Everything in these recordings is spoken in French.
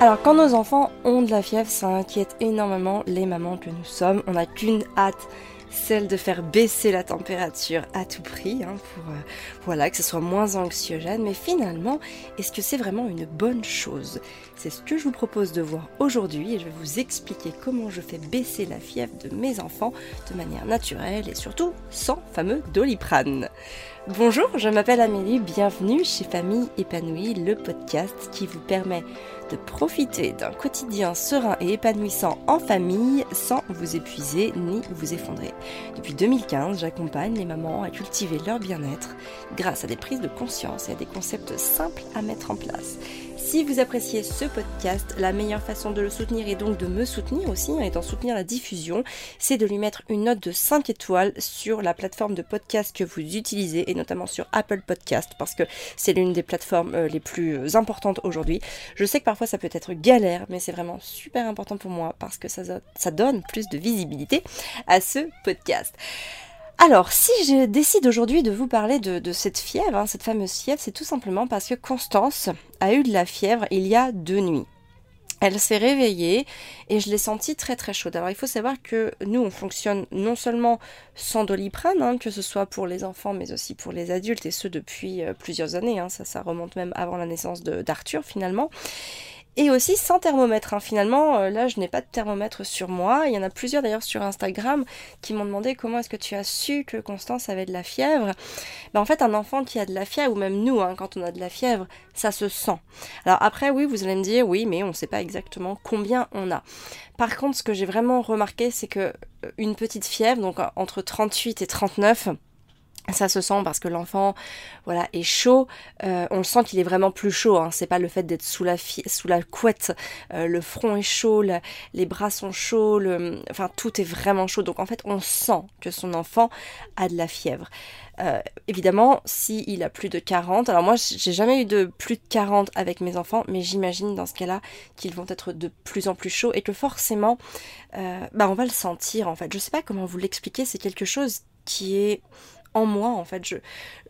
Alors quand nos enfants ont de la fièvre, ça inquiète énormément les mamans que nous sommes. On n'a qu'une hâte, celle de faire baisser la température à tout prix, hein, pour euh, voilà, que ce soit moins anxiogène. Mais finalement, est-ce que c'est vraiment une bonne chose? C'est ce que je vous propose de voir aujourd'hui et je vais vous expliquer comment je fais baisser la fièvre de mes enfants de manière naturelle et surtout sans fameux doliprane. Bonjour, je m'appelle Amélie, bienvenue chez Famille épanouie, le podcast qui vous permet profiter d'un quotidien serein et épanouissant en famille sans vous épuiser ni vous effondrer. Depuis 2015, j'accompagne les mamans à cultiver leur bien-être grâce à des prises de conscience et à des concepts simples à mettre en place. Si vous appréciez ce podcast, la meilleure façon de le soutenir et donc de me soutenir aussi hein, et d'en soutenir la diffusion, c'est de lui mettre une note de 5 étoiles sur la plateforme de podcast que vous utilisez et notamment sur Apple Podcast parce que c'est l'une des plateformes euh, les plus euh, importantes aujourd'hui. Je sais que parfois ça peut être galère, mais c'est vraiment super important pour moi parce que ça donne plus de visibilité à ce podcast. Alors, si je décide aujourd'hui de vous parler de, cette fièvre, hein, cette fameuse fièvre, c'est tout simplement parce que Constance a eu de la fièvre il y a deux nuits. Elle s'est réveillée et je l'ai sentie très très chaude. Alors il faut savoir que nous on fonctionne non seulement sans doliprane, hein, que ce soit pour les enfants mais aussi pour les adultes et ce depuis euh, plusieurs années. Hein. ça, ça remonte même avant la naissance d'Arthur finalement. Et aussi sans thermomètre. Hein. Finalement, euh, là, je n'ai pas de thermomètre sur moi. Il y en a plusieurs d'ailleurs sur Instagram qui m'ont demandé comment est-ce que tu as su que Constance avait de la fièvre. Ben, en fait, un enfant qui a de la fièvre, ou même nous, hein, quand on a de la fièvre, ça se sent. Alors après, oui, vous allez me dire, oui, mais on ne sait pas exactement combien on a. Par contre, ce que j'ai vraiment remarqué, c'est que euh, une petite fièvre, donc entre 38 et 39, ça se sent parce que l'enfant voilà est chaud. Euh, on sent qu'il est vraiment plus chaud hein. c'est pas le fait d'être sous la couette. Euh, le front est chaud les bras sont chauds enfin tout est vraiment chaud. Donc en fait on sent que son enfant a de la fièvre. Euh, évidemment s'il il a plus de 40 alors moi j'ai jamais eu de plus de 40 avec mes enfants mais j'imagine dans ce cas là qu'ils vont être de plus en plus chauds et que forcément bah on va le sentir en fait. Je sais pas comment vous l'expliquer c'est quelque chose qui est en moi en fait. Je,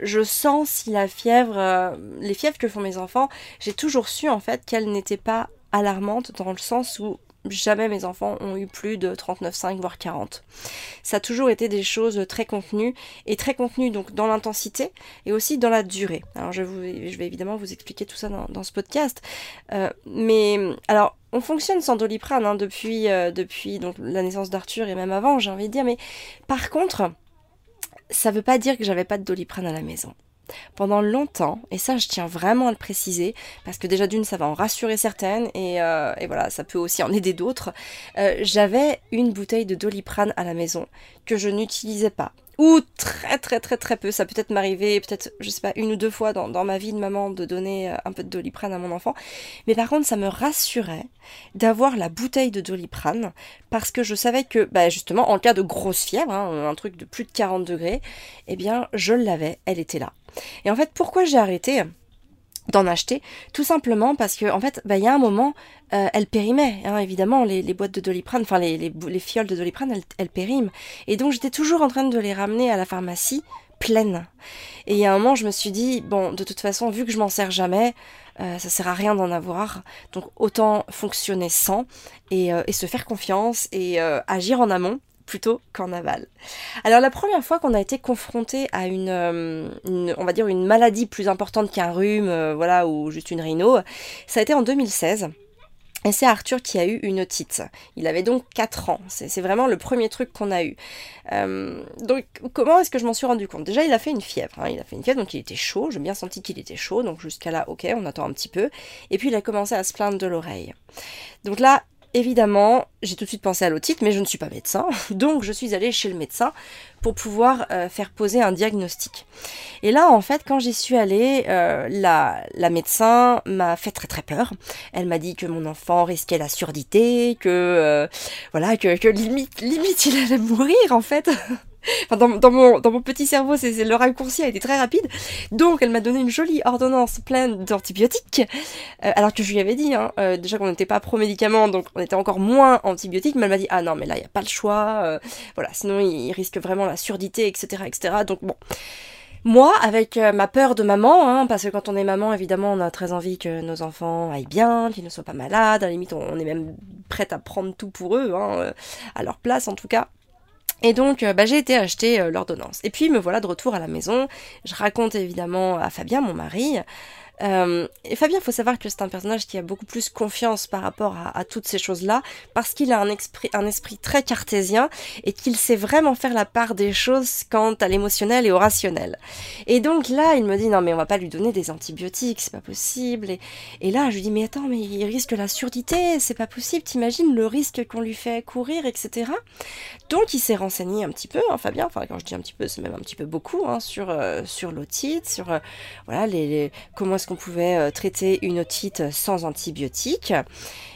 je sens si la fièvre, euh, les fièvres que font mes enfants, j'ai toujours su en fait qu'elles n'étaient pas alarmantes dans le sens où jamais mes enfants ont eu plus de 39,5 voire 40. Ça a toujours été des choses très contenues et très contenues donc dans l'intensité et aussi dans la durée. Alors je, vous, je vais évidemment vous expliquer tout ça dans, ce podcast. Euh, mais alors on fonctionne sans doliprane hein, depuis, euh, depuis donc, la naissance d'Arthur et même avant j'ai envie de dire. Mais par contre ça veut pas dire que j'avais pas de doliprane à la maison. Pendant longtemps, et ça je tiens vraiment à le préciser, parce que déjà d'une ça va en rassurer certaines, et, euh, voilà, ça peut aussi en aider d'autres, euh, j'avais une bouteille de doliprane à la maison que je n'utilisais pas ou très très très très peu. Ça peut être m'arriver peut-être, je sais pas, une ou deux fois dans, ma vie de maman de donner euh, un peu de doliprane à mon enfant. Mais par contre, ça me rassurait d'avoir la bouteille de doliprane parce que je savais que, bah, justement, en cas de grosse fièvre, hein, un truc de plus de 40 degrés, eh bien, je l'avais, elle était là. Et en fait, pourquoi j'ai arrêté? D'en acheter, tout simplement parce que en fait, bah, il y a un moment, euh, elle périmait, hein, évidemment, les, boîtes de doliprane, enfin les, les, fioles de doliprane, elles, elles périment. Et donc j'étais toujours en train de les ramener à la pharmacie pleines. Et il y a un moment, je me suis dit, bon, de toute façon, vu que je m'en sers jamais, euh, ça sert à rien d'en avoir, donc autant fonctionner sans et, euh, et se faire confiance et agir en amont plutôt qu'en aval. Alors la première fois qu'on a été confronté à euh, une, on va dire une maladie plus importante qu'un rhume, euh, voilà, ou juste une rhino, ça a été en 2016. Et c'est Arthur qui a eu une otite. Il avait donc 4 ans. C'est vraiment le premier truc qu'on a eu. Euh, donc comment est-ce que je m'en suis rendu compte? Déjà il a fait une fièvre. Hein. Il a fait une fièvre, donc il était chaud. J'ai bien senti qu'il était chaud. Donc jusqu'à là, ok, on attend un petit peu. Et puis il a commencé à se plaindre de l'oreille. Donc là, Évidemment, j'ai tout de suite pensé à l'otite, mais je ne suis pas médecin, donc je suis allée chez le médecin pour pouvoir euh, faire poser un diagnostic. Et là, en fait, quand j'y suis allée, euh, la, la, médecin m'a fait très très peur. Elle m'a dit que mon enfant risquait la surdité, que euh, voilà, que, que limite limite il allait mourir en fait. dans, mon, petit cerveau, c'est le raccourci a été très rapide. Donc, elle m'a donné une jolie ordonnance pleine d'antibiotiques. Euh, alors que je lui avais dit, hein, euh, déjà qu'on n'était pas pro-médicaments, donc on était encore moins antibiotiques. Mais elle m'a dit, ah non, mais là, il n'y a pas le choix. Euh, voilà, sinon, il, risque vraiment la surdité, etc., etc. Donc, bon. Moi, avec ma peur de maman, hein, parce que quand on est maman, évidemment, on a très envie que nos enfants aillent bien, qu'ils ne soient pas malades, à la limite, on est même prête à prendre tout pour eux, hein, à leur place en tout cas. Et donc, euh, bah, j'ai été acheter l'ordonnance. Et puis, me voilà de retour à la maison. Je raconte évidemment à Fabien, mon mari. Euh, et Fabien, il faut savoir que c'est un personnage qui a beaucoup plus confiance par rapport à, toutes ces choses-là, parce qu'il a un esprit, un esprit très cartésien et qu'il sait vraiment faire la part des choses quant à l'émotionnel et au rationnel. Et donc là, il me dit non mais on va pas lui donner des antibiotiques, c'est pas possible. Et, là, je lui dis mais attends, mais il risque la surdité, c'est pas possible. T'imagines le risque qu'on lui fait courir, etc. Donc il s'est renseigné un petit peu, hein, Fabien. Enfin quand je dis un petit peu, c'est même un petit peu beaucoup hein, sur euh, sur l'otite, sur euh, voilà les, les comment qu'on pouvait euh, traiter une otite sans antibiotiques.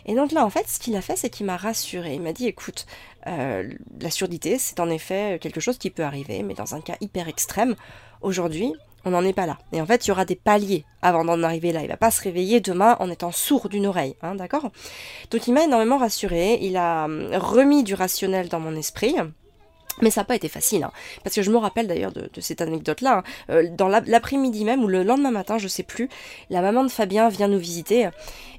Et donc là, en fait, ce qu'il a fait, c'est qu'il m'a rassuré. Il m'a dit, écoute, euh, la surdité, c'est en effet quelque chose qui peut arriver, mais dans un cas hyper extrême, aujourd'hui, on n'en est pas là. Et en fait, il y aura des paliers avant d'en arriver là. Il va pas se réveiller demain en étant sourd d'une oreille, hein, d'accord? Donc il m'a énormément rassuré. Il a hum, remis du rationnel dans mon esprit. Mais ça n'a pas été facile, hein. parce que je me rappelle d'ailleurs de, cette anecdote-là. Hein. Euh, dans l'après-midi même, ou le lendemain matin, je sais plus, la maman de Fabien vient nous visiter.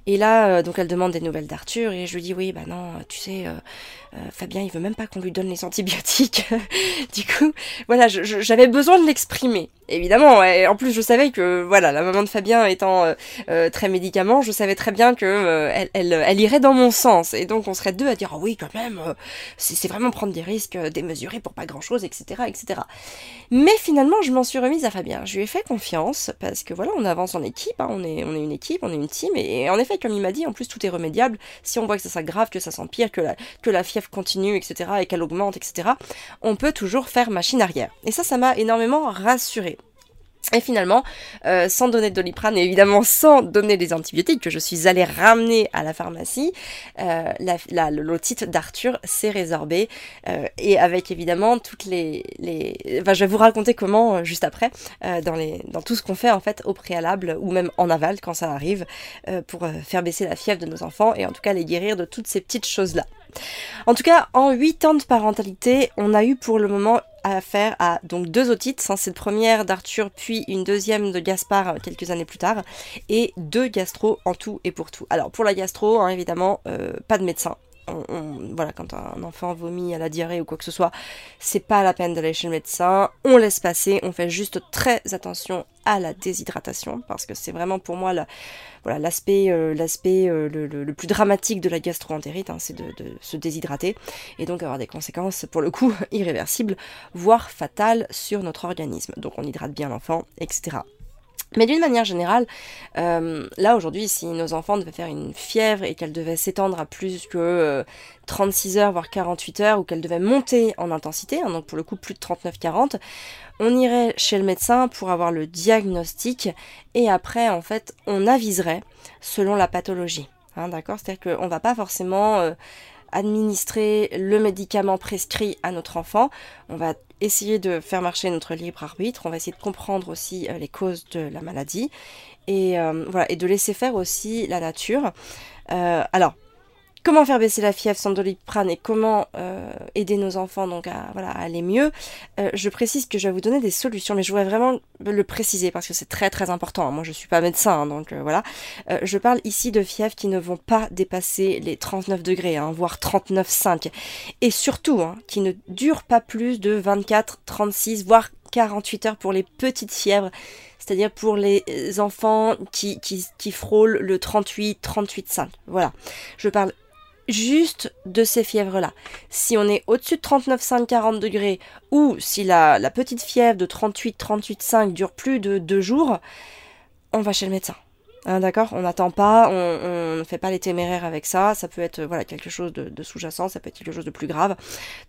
Et là, euh, donc elle demande des nouvelles d'Arthur, et je lui dis oui, bah non, tu sais, euh, Fabien, il veut même pas qu'on lui donne les antibiotiques. du coup, voilà, j'avais besoin de l'exprimer évidemment, et en plus je savais que voilà, la maman de Fabien étant euh, euh, très médicament, je savais très bien que euh, elle, elle, irait dans mon sens, et donc on serait deux à dire oh oui quand même, c'est vraiment prendre des risques pour pas grand chose, etc., etc. Mais finalement, je m'en suis remise à Fabien. Je lui ai fait confiance parce que voilà, on avance en équipe, hein, on est on est une équipe, on est une team, et, en effet, comme il m'a dit, en plus tout est remédiable. Si on voit que ça s'aggrave, que ça s'empire, que la que la fièvre continue, etc., et qu'elle augmente, etc., on peut toujours faire machine arrière. Et ça, ça m'a énormément rassurée. Et finalement, euh, sans donner de doliprane et évidemment sans donner des antibiotiques que je suis allée ramener à la pharmacie, euh, la, l'otite d'Arthur s'est résorbée euh, et avec évidemment toutes les, les... Je vais vous raconter comment juste après dans, dans tout ce qu'on fait en fait au préalable ou même en aval quand ça arrive pour faire baisser la fièvre de nos enfants et en tout cas les guérir de toutes ces petites choses là. En tout cas, en 8 ans de parentalité, on a eu pour le moment affaire à donc deux otites, hein, cette première d'Arthur puis une deuxième de Gaspard euh, quelques années plus tard, et deux gastro en tout et pour tout. Alors pour la gastro, hein, évidemment, euh, pas de médecin, voilà, quand un enfant vomit à la diarrhée ou quoi que ce soit, c'est pas la peine d'aller chez le médecin. On laisse passer, on fait juste très attention à la déshydratation parce que c'est vraiment pour moi voilà l'aspect euh, euh, le, plus dramatique de la gastroentérite, hein, c'est de, se déshydrater et donc avoir des conséquences pour le coup irréversibles, voire fatales sur notre organisme. Donc on hydrate bien l'enfant, etc. Mais d'une manière générale, euh, là aujourd'hui, si nos enfants devaient faire une fièvre et qu'elle devait s'étendre à plus que 36 euh, heures, voire 48 heures, ou qu'elle devait monter en intensité, hein, donc pour le coup plus de 39-40, on irait chez le médecin pour avoir le diagnostic et après, en fait, on aviserait selon la pathologie. Hein, D'accord? C'est-à-dire qu'on va pas forcément... Euh, administrer le médicament prescrit à notre enfant. On va essayer de faire marcher notre libre arbitre. On va essayer de comprendre aussi euh, les causes de la maladie et euh, et de laisser faire aussi la nature. Euh, alors comment faire baisser la fièvre sans doliprane et comment euh, aider nos enfants donc à, voilà, aller mieux. Euh, je précise que je vais vous donner des solutions, mais je voudrais vraiment le préciser parce que c'est très très important. Moi je suis pas médecin, hein, donc euh, voilà. je parle ici de fièvres qui ne vont pas dépasser les 39 degrés, hein, voire 39,5. Et surtout, hein, qui ne durent pas plus de 24, 36, voire 48 heures pour les petites fièvres, c'est-à-dire pour les enfants qui, qui, qui frôlent le 38, 38,5. Voilà. Je parle juste de ces fièvres-là. Si on est au-dessus de 39,5, 40 degrés, ou si la, la petite fièvre de 38, 38,5 dure plus de deux jours, on va chez le médecin. Hein, d'accord On n'attend pas, on ne fait pas les téméraires avec ça. Ça peut être voilà quelque chose de, sous-jacent, ça peut être quelque chose de plus grave.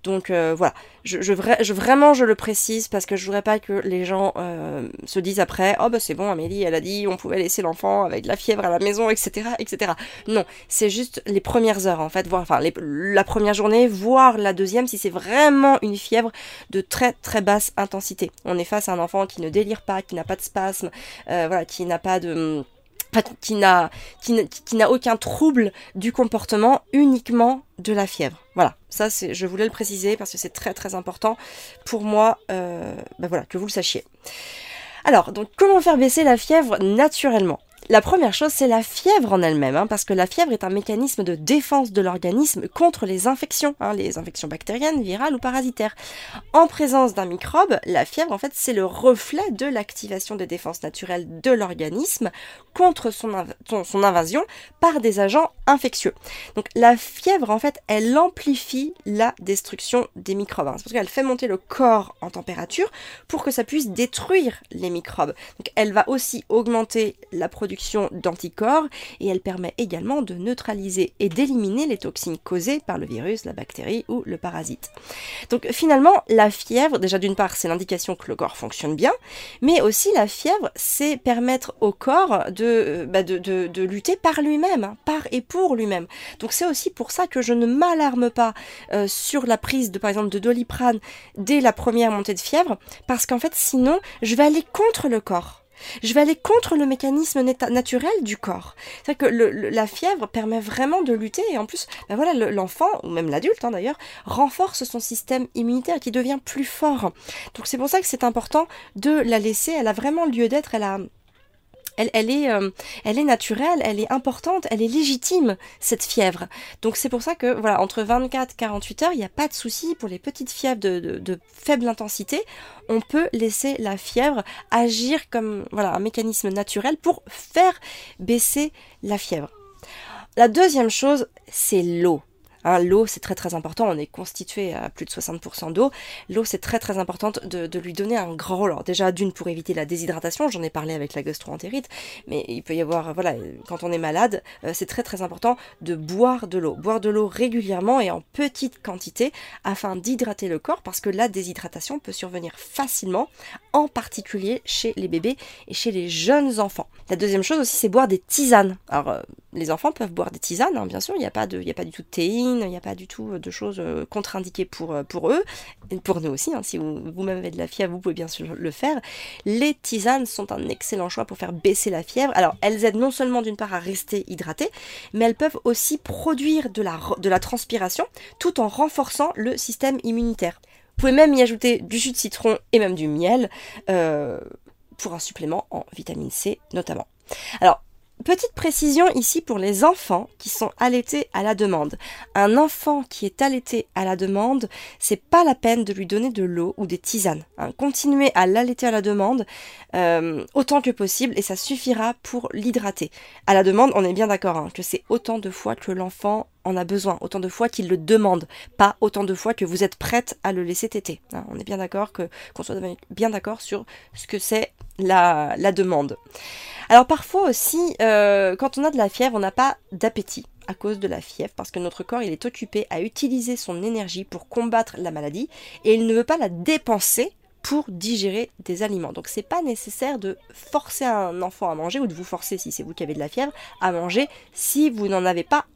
Donc euh, voilà, je, vraiment je le précise parce que je voudrais pas que les gens euh, se disent après oh bah c'est bon Amélie elle a dit on pouvait laisser l'enfant avec la fièvre à la maison etc etc. Non, c'est juste les premières heures en fait, voire enfin la première journée, voire la deuxième si c'est vraiment une fièvre de très très basse intensité. On est face à un enfant qui ne délire pas, qui n'a pas de spasme, euh, voilà, qui n'a pas de qui n'a qui, n'a aucun trouble du comportement, uniquement de la fièvre. Voilà, ça c'est, je voulais le préciser parce que c'est très très important pour moi, ben voilà, que vous le sachiez. Alors, donc comment faire baisser la fièvre naturellement? La première chose, c'est la fièvre en elle-même, hein, parce que la fièvre est un mécanisme de défense de l'organisme contre les infections, hein, les infections bactériennes, virales ou parasitaires. En présence d'un microbe, la fièvre, en fait, c'est le reflet de l'activation des défenses naturelles de l'organisme contre son, invasion par des agents infectieux. Donc la fièvre, en fait, elle amplifie la destruction des microbes. Hein. C'est parce qu'elle fait monter le corps en température pour que ça puisse détruire les microbes. Donc elle va aussi augmenter la production d'anticorps et elle permet également de neutraliser et d'éliminer les toxines causées par le virus, la bactérie ou le parasite. Donc finalement, la fièvre, déjà d'une part, c'est l'indication que le corps fonctionne bien, mais aussi la fièvre, c'est permettre au corps de, bah, de, lutter par lui-même, hein, par et pour lui-même. Donc c'est aussi pour ça que je ne m'alarme pas euh, sur la prise de par exemple de doliprane dès la première montée de fièvre, parce qu'en fait sinon je vais aller contre le corps. Je vais aller contre le mécanisme naturel du corps. C'est que la fièvre permet vraiment de lutter et en plus, ben voilà, l'enfant, ou même l'adulte hein, d'ailleurs, renforce son système immunitaire qui devient plus fort. Donc c'est pour ça que c'est important de la laisser, elle a vraiment lieu d'être, elle a elle, est, euh, elle est naturelle, elle est importante, elle est légitime, cette fièvre. Donc c'est pour ça que, voilà, entre 24 et 48 heures, il n'y a pas de souci pour les petites fièvres de, faible intensité. On peut laisser la fièvre agir comme voilà, un mécanisme naturel pour faire baisser la fièvre. La deuxième chose, c'est l'eau. Hein, l'eau, c'est très très important. On est constitué à plus de 60% d'eau. L'eau, c'est très très important de, lui donner un grand rôle. Déjà, d'une pour éviter la déshydratation, j'en ai parlé avec la gastroentérite, mais il peut y avoir, voilà, quand on est malade, euh, c'est très très important de boire de l'eau. Boire de l'eau régulièrement et en petite quantité afin d'hydrater le corps parce que la déshydratation peut survenir facilement, en particulier chez les bébés et chez les jeunes enfants. La deuxième chose aussi, c'est boire des tisanes. Euh, les enfants peuvent boire des tisanes, hein, bien sûr, il n'y a, pas de, a pas du tout de théine, il n'y a pas du tout de choses euh, contre-indiquées pour, euh, pour eux, et pour nous aussi, hein, si vous-même avez de la fièvre, vous pouvez bien sûr le faire. Les tisanes sont un excellent choix pour faire baisser la fièvre. Alors, elles aident non seulement d'une part à rester hydratées, mais elles peuvent aussi produire de la, de la transpiration tout en renforçant le système immunitaire. Vous pouvez même y ajouter du jus de citron et même du miel euh, pour un supplément en vitamine C notamment. Alors, Petite précision ici pour les enfants qui sont allaités à la demande. Un enfant qui est allaité à la demande, c'est pas la peine de lui donner de l'eau ou des tisanes. Hein. Continuez à l'allaiter à la demande euh, autant que possible et ça suffira pour l'hydrater. À la demande, on est bien d'accord hein, que c'est autant de fois que l'enfant en a besoin, autant de fois qu'il le demande, pas autant de fois que vous êtes prête à le laisser téter. Hein. On est bien d'accord que soit bien d'accord sur ce que c'est la, la demande. Alors parfois aussi, euh, quand on a de la fièvre, on n'a pas d'appétit à cause de la fièvre parce que notre corps il est occupé à utiliser son énergie pour combattre la maladie et il ne veut pas la dépenser pour digérer des aliments. Donc c'est pas nécessaire de forcer un enfant à manger ou de vous forcer si c'est vous qui avez de la fièvre à manger si vous n'en avez pas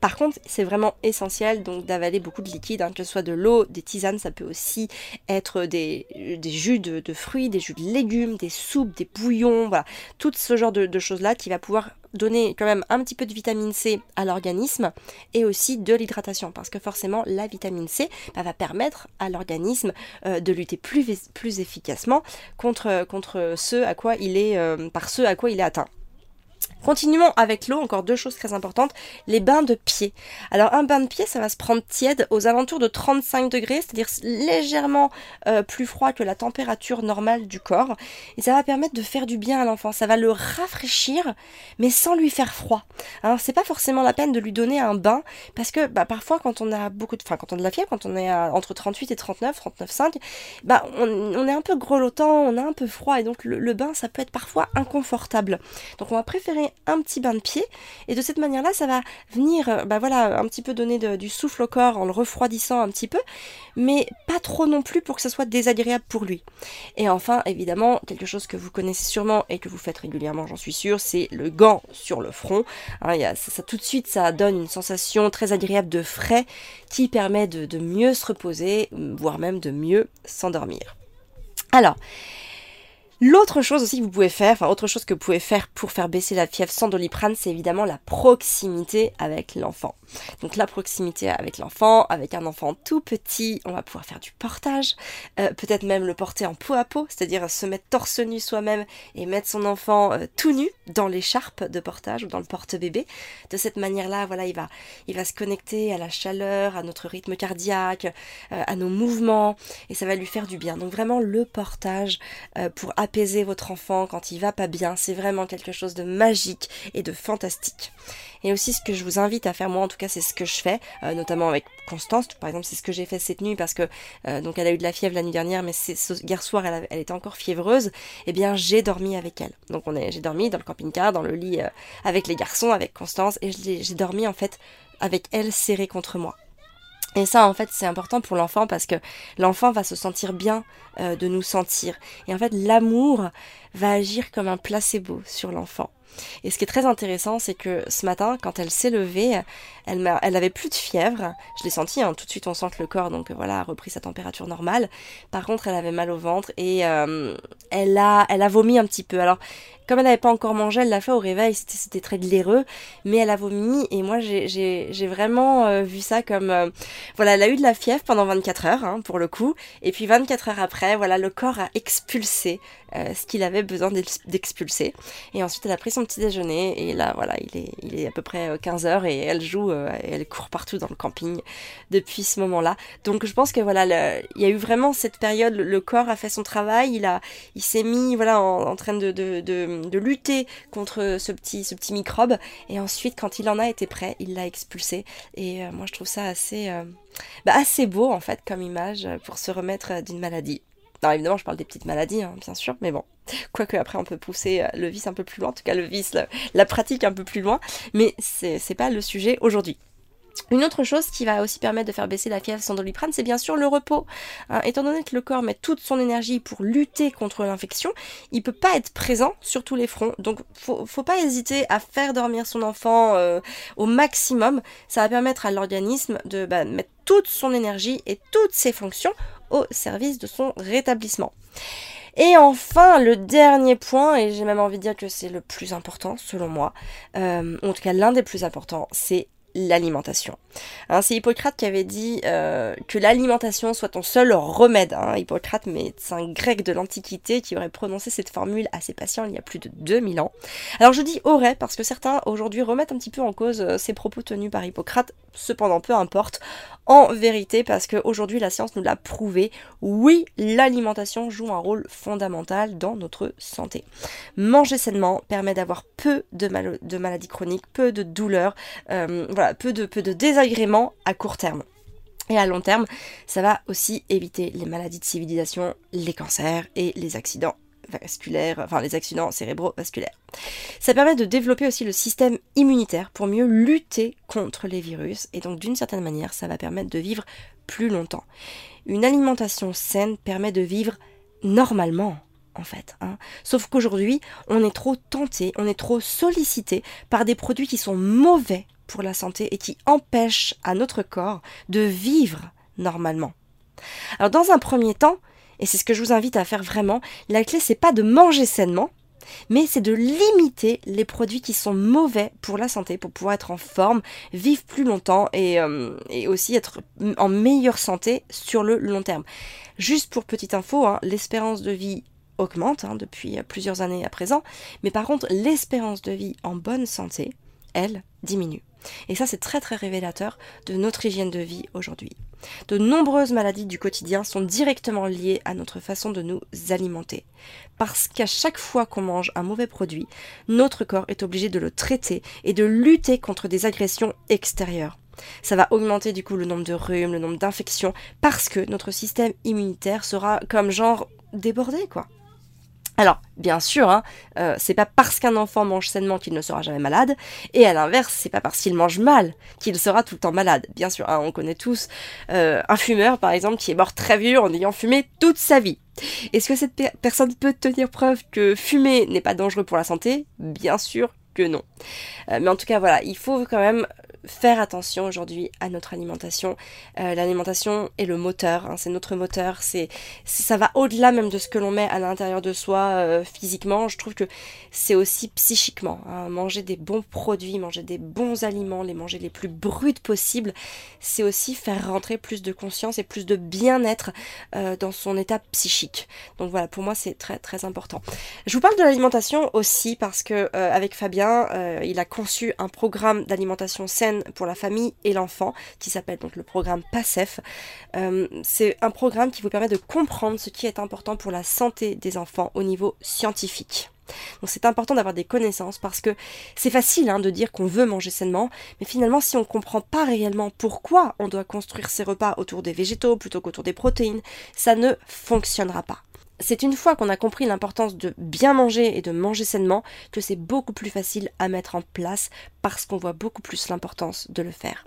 Par contre, c'est vraiment essentiel donc d'avaler beaucoup de liquide, hein, que ce soit de l'eau, des tisanes, ça peut aussi être des, jus de, fruits, des jus de légumes, des soupes, des bouillons, voilà, tout ce genre de, choses-là qui va pouvoir donner quand même un petit peu de vitamine C à l'organisme et aussi de l'hydratation parce que forcément la vitamine C bah, va permettre à l'organisme euh, de lutter plus, efficacement contre, euh, par ce à quoi il est atteint. Continuons avec l'eau, encore deux choses très importantes, les bains de pied. Alors un bain de pied, ça va se prendre tiède aux alentours de 35 degrés, c'est-à-dire légèrement euh, plus froid que la température normale du corps, et ça va permettre de faire du bien à l'enfant. Ça va le rafraîchir, mais sans lui faire froid. C'est pas forcément la peine de lui donner un bain, parce que bah, parfois quand on a beaucoup de, enfin quand on a la fièvre, quand on est entre 38 et 39, 39,5, bah on, est un peu grelottant, on a un peu froid, et donc le, le bain ça peut être parfois inconfortable. Donc on va préférer un petit bain de pied et de cette manière-là, ça va venir, euh, bah voilà, un petit peu donner du souffle au corps en le refroidissant un petit peu, mais pas trop non plus pour que ça soit désagréable pour lui. Et enfin, évidemment, quelque chose que vous connaissez sûrement et que vous faites régulièrement, j'en suis sûre, c'est le gant sur le front. Hein, ça, tout de suite, ça donne une sensation très agréable de frais qui permet de mieux se reposer, voire même de mieux s'endormir. Alors, L'autre chose aussi que vous pouvez faire, enfin autre chose que vous pouvez faire pour faire baisser la fièvre sans doliprane, c'est évidemment la proximité avec l'enfant. Donc la proximité avec l'enfant, avec un enfant tout petit, on va pouvoir faire du portage, euh, peut-être même le porter en peau à peau, c'est-à-dire se mettre torse nu soi-même et mettre son enfant euh, tout nu dans l'écharpe de portage ou dans le porte-bébé. De cette manière-là, voilà, il va, il va se connecter à la chaleur, à notre rythme cardiaque, euh, à nos mouvements, et ça va lui faire du bien. Donc vraiment le portage pour apaiser votre enfant quand il va pas bien, c'est vraiment quelque chose de magique et de fantastique. Et aussi ce que je vous invite à faire, moi en tout cas c'est ce que je fais, euh, notamment avec Constance, par exemple c'est ce que j'ai fait cette nuit parce que euh, donc elle a eu de la fièvre la nuit dernière, mais hier soir elle, elle, était encore fiévreuse, et eh bien j'ai dormi avec elle. Donc on est, j'ai dormi dans le camping-car, dans le lit euh, avec les garçons, avec Constance, et j'ai dormi en fait avec elle serrée contre moi. Et ça, en fait, c'est important pour l'enfant parce que l'enfant va se sentir bien de nous sentir. Et en fait, l'amour va agir comme un placebo sur l'enfant. Et ce qui est très intéressant, c'est que ce matin, quand elle s'est levée, elle, elle avait plus de fièvre. Je l'ai senti, hein, tout de suite on sent que le corps donc voilà a repris sa température normale. Par contre, elle avait mal au ventre et euh, elle a elle a vomi un petit peu. Alors comme elle n'avait pas encore mangé, elle l'a fait au réveil, c'était très glaireux, mais elle a vomi et moi j'ai vraiment euh, vu ça comme euh, voilà, elle a eu de la fièvre pendant 24 heures hein, pour le coup, et puis 24 heures après, voilà, le corps a expulsé ce qu'il avait besoin d'expulser, et ensuite elle a pris son petit déjeuner et là voilà, il est à peu près 15 heures et elle joue euh, elle court partout dans le camping depuis ce moment-là. Donc je pense que voilà, il y a eu vraiment cette période, le corps a fait son travail, il il s'est mis voilà en, train de, lutter contre ce petit, ce petit microbe, et ensuite quand il en a été prêt, il l'a expulsé. Et euh, moi je trouve ça assez, euh, bah, assez beau en fait comme image pour se remettre d'une maladie. Non, évidemment, je parle des petites maladies, hein, bien sûr, mais bon. Quoique après, on peut pousser le vice un peu plus loin, en tout cas le vice, la pratique un peu plus loin, mais c'est pas le sujet aujourd'hui. Une autre chose qui va aussi permettre de faire baisser la fièvre sans doliprane, c'est bien sûr le repos. Hein, étant donné que le corps met toute son énergie pour lutter contre l'infection, il peut pas être présent sur tous les fronts. Donc faut, pas hésiter à faire dormir son enfant euh, au maximum. Ça va permettre à l'organisme de bah, mettre toute son énergie et toutes ses fonctions au service de son rétablissement. Et enfin, le dernier point, et j'ai même envie de dire que c'est le plus important selon moi, euh, en tout cas l'un des plus importants, c'est l'alimentation. C'est Hippocrate qui avait dit euh, que l'alimentation soit ton seul remède. Hein. Hippocrate, médecin grec de l'Antiquité, qui aurait prononcé cette formule à ses patients il y a plus de 2000 ans. Alors je dis aurait parce que certains aujourd'hui remettent un petit peu en cause euh, ces propos tenus par Hippocrate, cependant peu importe. En vérité, parce qu'aujourd'hui la science nous l'a prouvé, oui, l'alimentation joue un rôle fondamental dans notre santé. Manger sainement permet d'avoir peu de, maladies chroniques, peu de douleurs, euh, peu de désagréments à court terme. Et à long terme, ça va aussi éviter les maladies de civilisation, les cancers et les accidents vasculaires, enfin les accidents cérébro-vasculaires. Ça permet de développer aussi le système immunitaire pour mieux lutter contre les virus et donc d'une certaine manière, ça va permettre de vivre plus longtemps. Une alimentation saine permet de vivre normalement en fait. Hein. Sauf qu'aujourd'hui, on est trop tenté, on est trop sollicité par des produits qui sont mauvais pour la santé et qui empêche à notre corps de vivre normalement. Alors dans un premier temps, et c'est ce que je vous invite à faire vraiment, la clé c'est pas de manger sainement, mais c'est de limiter les produits qui sont mauvais pour la santé, pour pouvoir être en forme, vivre plus longtemps et, euh, aussi être en meilleure santé sur le long terme. Juste pour petite info, hein, l'espérance de vie augmente hein, depuis plusieurs années à présent, mais par contre l'espérance de vie en bonne santé, elle, diminue. Et ça, c'est très très révélateur de notre hygiène de vie aujourd'hui. De nombreuses maladies du quotidien sont directement liées à notre façon de nous alimenter. Parce qu'à chaque fois qu'on mange un mauvais produit, notre corps est obligé de le traiter et de lutter contre des agressions extérieures. Ça va augmenter du coup le nombre de rhumes, le nombre d'infections, parce que notre système immunitaire sera comme genre débordé quoi. Alors, bien sûr, hein, euh, c'est pas parce qu'un enfant mange sainement qu'il ne sera jamais malade, et à l'inverse, c'est pas parce qu'il mange mal qu'il sera tout le temps malade. Bien sûr, hein, on connaît tous euh, un fumeur, par exemple, qui est mort très vieux en ayant fumé toute sa vie. Est-ce que cette personne peut tenir preuve que fumer n'est pas dangereux pour la santé? Bien sûr que non. Euh, mais en tout cas, voilà, il faut quand même faire attention aujourd'hui à notre alimentation. Euh, l'alimentation est le moteur, hein, c'est notre moteur, c'est ça va au-delà même de ce que l'on met à l'intérieur de soi euh, physiquement. Je trouve que c'est aussi psychiquement. Hein. manger des bons produits, manger des bons aliments, les manger les plus bruts possibles, c'est aussi faire rentrer plus de conscience et plus de bien-être euh, dans son état psychique. Donc voilà, pour moi c'est très très important. Je vous parle de l'alimentation aussi parce que avec Fabien, il a conçu un programme d'alimentation saine pour la famille et l'enfant qui s'appelle donc le programme PASSEF. Euh, c'est un programme qui vous permet de comprendre ce qui est important pour la santé des enfants au niveau scientifique. Donc c'est important d'avoir des connaissances parce que c'est facile hein, de dire qu'on veut manger sainement, mais finalement si on ne comprend pas réellement pourquoi on doit construire ses repas autour des végétaux plutôt qu'autour des protéines, ça ne fonctionnera pas c'est une fois qu'on a compris l'importance de bien manger et de manger sainement que c'est beaucoup plus facile à mettre en place parce qu'on voit beaucoup plus l'importance de le faire.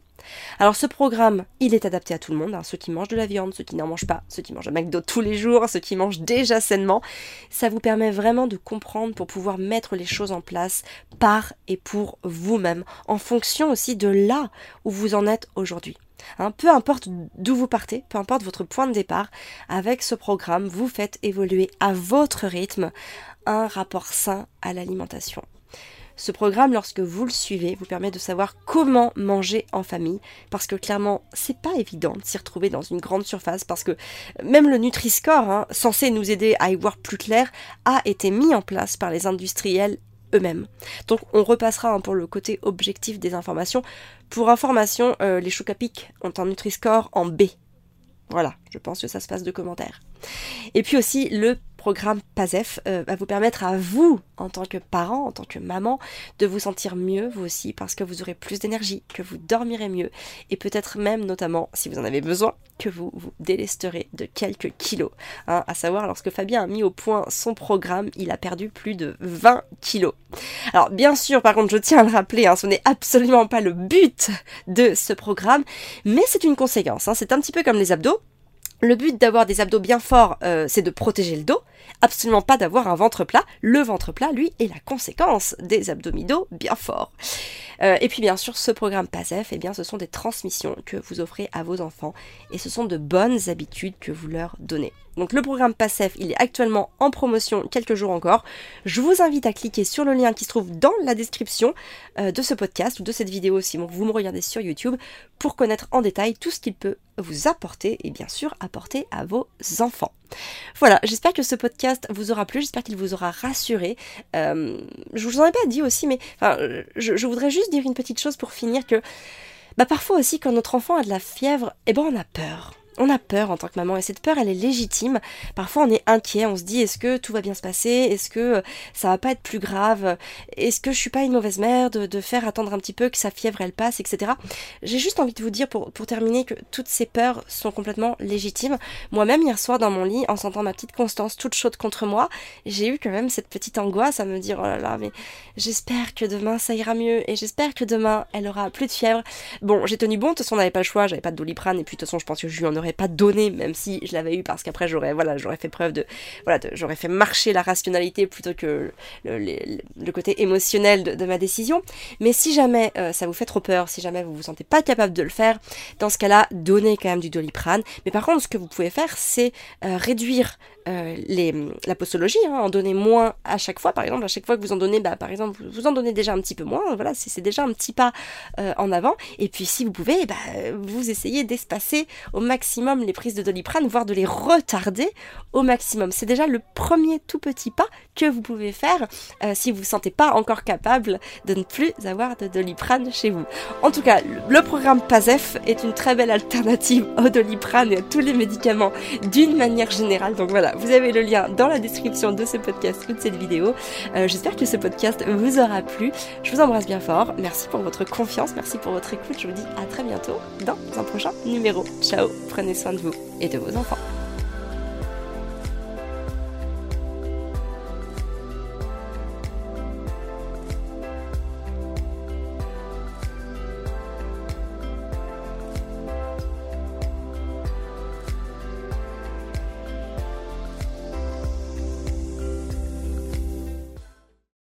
Alors ce programme, il est adapté à tout le monde, hein, ceux qui mangent de la viande, ceux qui n'en mangent pas, ceux qui mangent un McDo tous les jours, ceux qui mangent déjà sainement. Ça vous permet vraiment de comprendre pour pouvoir mettre les choses en place par et pour vous-même, en fonction aussi de là où vous en êtes aujourd'hui. Hein, peu importe d'où vous partez, peu importe votre point de départ, avec ce programme, vous faites évoluer à votre rythme un rapport sain à l'alimentation. Ce programme, lorsque vous le suivez, vous permet de savoir comment manger en famille, parce que clairement, c'est pas évident de s'y retrouver dans une grande surface, parce que même le Nutri-Score, hein, censé nous aider à y voir plus clair, a été mis en place par les industriels eux-mêmes. Donc on repassera hein, pour le côté objectif des informations. Pour information, euh, les Chocapic ont un Nutri-Score en B. Voilà, je pense que ça se passe de commentaires. Et puis aussi le programme PASEF euh, va vous permettre à vous, en tant que parent, en tant que maman, de vous sentir mieux, vous aussi, parce que vous aurez plus d'énergie, que vous dormirez mieux, et peut-être même, notamment, si vous en avez besoin, que vous vous délesterez de quelques kilos. Hein, à savoir, lorsque Fabien a mis au point son programme, il a perdu plus de 20 kilos. Alors, bien sûr, par contre, je tiens à le rappeler, hein, ce n'est absolument pas le but de ce programme, mais c'est une conséquence. Hein. c'est un petit peu comme les abdos. Le but d'avoir des abdos bien forts, euh, c'est de protéger le dos, absolument pas d'avoir un ventre plat. Le ventre plat, lui, est la conséquence des abdominaux bien forts. Euh, et puis bien sûr, ce programme PASEF, eh bien, ce sont des transmissions que vous offrez à vos enfants et ce sont de bonnes habitudes que vous leur donnez. Donc le programme PASEF, il est actuellement en promotion quelques jours encore. Je vous invite à cliquer sur le lien qui se trouve dans la description euh, de ce podcast ou de cette vidéo si vous me regardez sur YouTube pour connaître en détail tout ce qu'il peut vous apporter et bien sûr apporter à vos enfants. Voilà, j'espère que ce podcast vous aura plu, j'espère qu'il vous aura rassuré. Euh, je vous en ai pas dit aussi, mais je, voudrais juste dire une petite chose pour finir que bah, parfois aussi quand notre enfant a de la fièvre, eh ben on a peur on a peur en tant que maman et cette peur elle est légitime. Parfois on est inquiet, on se dit est-ce que tout va bien se passer, est-ce que euh, ça va pas être plus grave, est-ce que je suis pas une mauvaise mère de, faire attendre un petit peu que sa fièvre elle passe, etc. J'ai juste envie de vous dire pour, terminer que toutes ces peurs sont complètement légitimes. Moi-même hier soir dans mon lit en sentant ma petite Constance toute chaude contre moi, j'ai eu quand même cette petite angoisse à me dire oh là là mais j'espère que demain ça ira mieux et j'espère que demain elle aura plus de fièvre. Bon j'ai tenu bon, de toute façon on n'avait pas le choix, j'avais pas de doliprane et puis de toute façon je pense que je lui en pas donné, même si je l'avais eu, parce qu'après j'aurais voilà, j'aurais fait preuve de. Voilà, j'aurais fait marcher la rationalité plutôt que le, côté émotionnel de, ma décision. Mais si jamais euh, ça vous fait trop peur, si jamais vous vous sentez pas capable de le faire, dans ce cas-là, donnez quand même du doliprane. Mais par contre, ce que vous pouvez faire, c'est euh, réduire euh, la postologie, hein, en donner moins à chaque fois. Par exemple, à chaque fois que vous en donnez, bah, par exemple, vous en donnez déjà un petit peu moins. Voilà, c'est déjà un petit pas en avant. Et puis, si vous pouvez, bah, vous essayez d'espacer au maximum les prises de doliprane, voire de les retarder au maximum. C'est déjà le premier tout petit pas que vous pouvez faire euh, si vous ne vous sentez pas encore capable de ne plus avoir de doliprane chez vous. En tout cas, le programme PASEF est une très belle alternative au doliprane et à tous les médicaments d'une manière générale. Donc voilà, vous avez le lien dans la description de ce podcast ou de cette vidéo. Euh, j'espère que ce podcast vous aura plu. Je vous embrasse bien fort. Merci pour votre confiance, merci pour votre écoute. Je vous dis à très bientôt dans un prochain numéro. Ciao, prenez soin de vous et de vos enfants.